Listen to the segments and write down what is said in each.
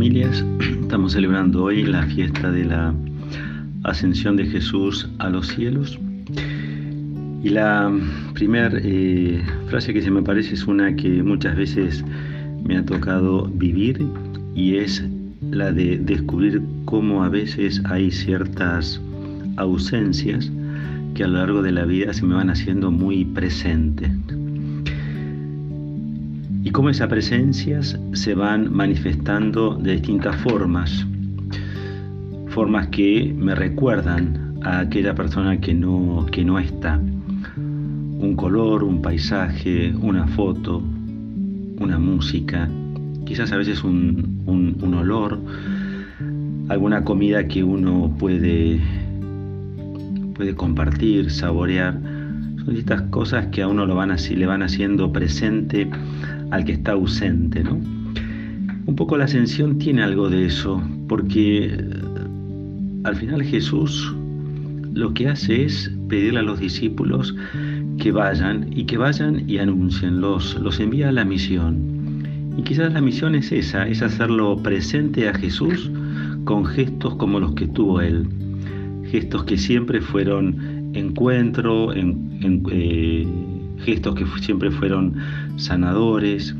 familias, estamos celebrando hoy la fiesta de la ascensión de Jesús a los cielos. Y la primera eh, frase que se me parece es una que muchas veces me ha tocado vivir y es la de descubrir cómo a veces hay ciertas ausencias que a lo largo de la vida se me van haciendo muy presentes y cómo esas presencias se van manifestando de distintas formas, formas que me recuerdan a aquella persona que no, que no está. Un color, un paisaje, una foto, una música, quizás a veces un, un, olor, alguna comida que uno puede, puede compartir, saborear. Son estas cosas que a uno lo van así, le van haciendo presente al que está ausente, ¿no? Un poco la ascensión tiene algo de eso, porque eh, al final Jesús lo que hace es pedirle a los discípulos que vayan y que vayan y anuncien, los, los envía a la misión. Y quizás la misión es esa, es hacerlo presente a Jesús con gestos como los que tuvo Él. Gestos que siempre fueron encuentro, en, eh, gestos que siempre fueron sanadores,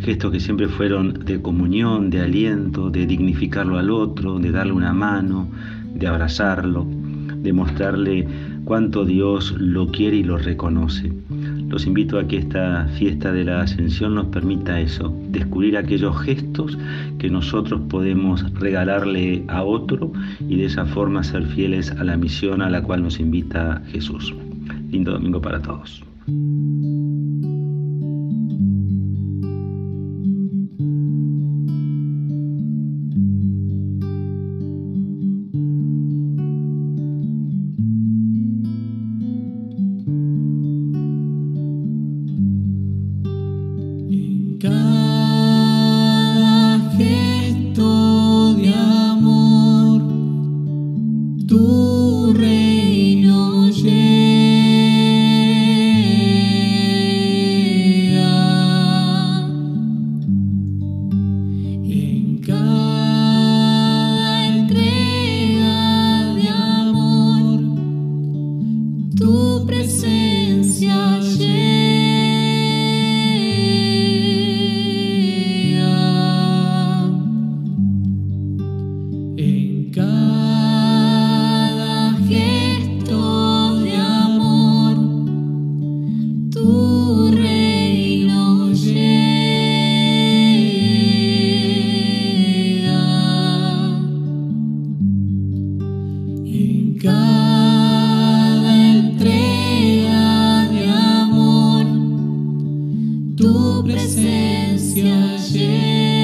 gestos que siempre fueron de comunión, de aliento, de dignificarlo al otro, de darle una mano, de abrazarlo, de mostrarle cuánto Dios lo quiere y lo reconoce. Los invito a que esta fiesta de la ascensión nos permita eso, descubrir aquellos gestos que nosotros podemos regalarle a otro y de esa forma ser fieles a la misión a la cual nos invita Jesús. Lindo domingo para todos. Tu presencia llena.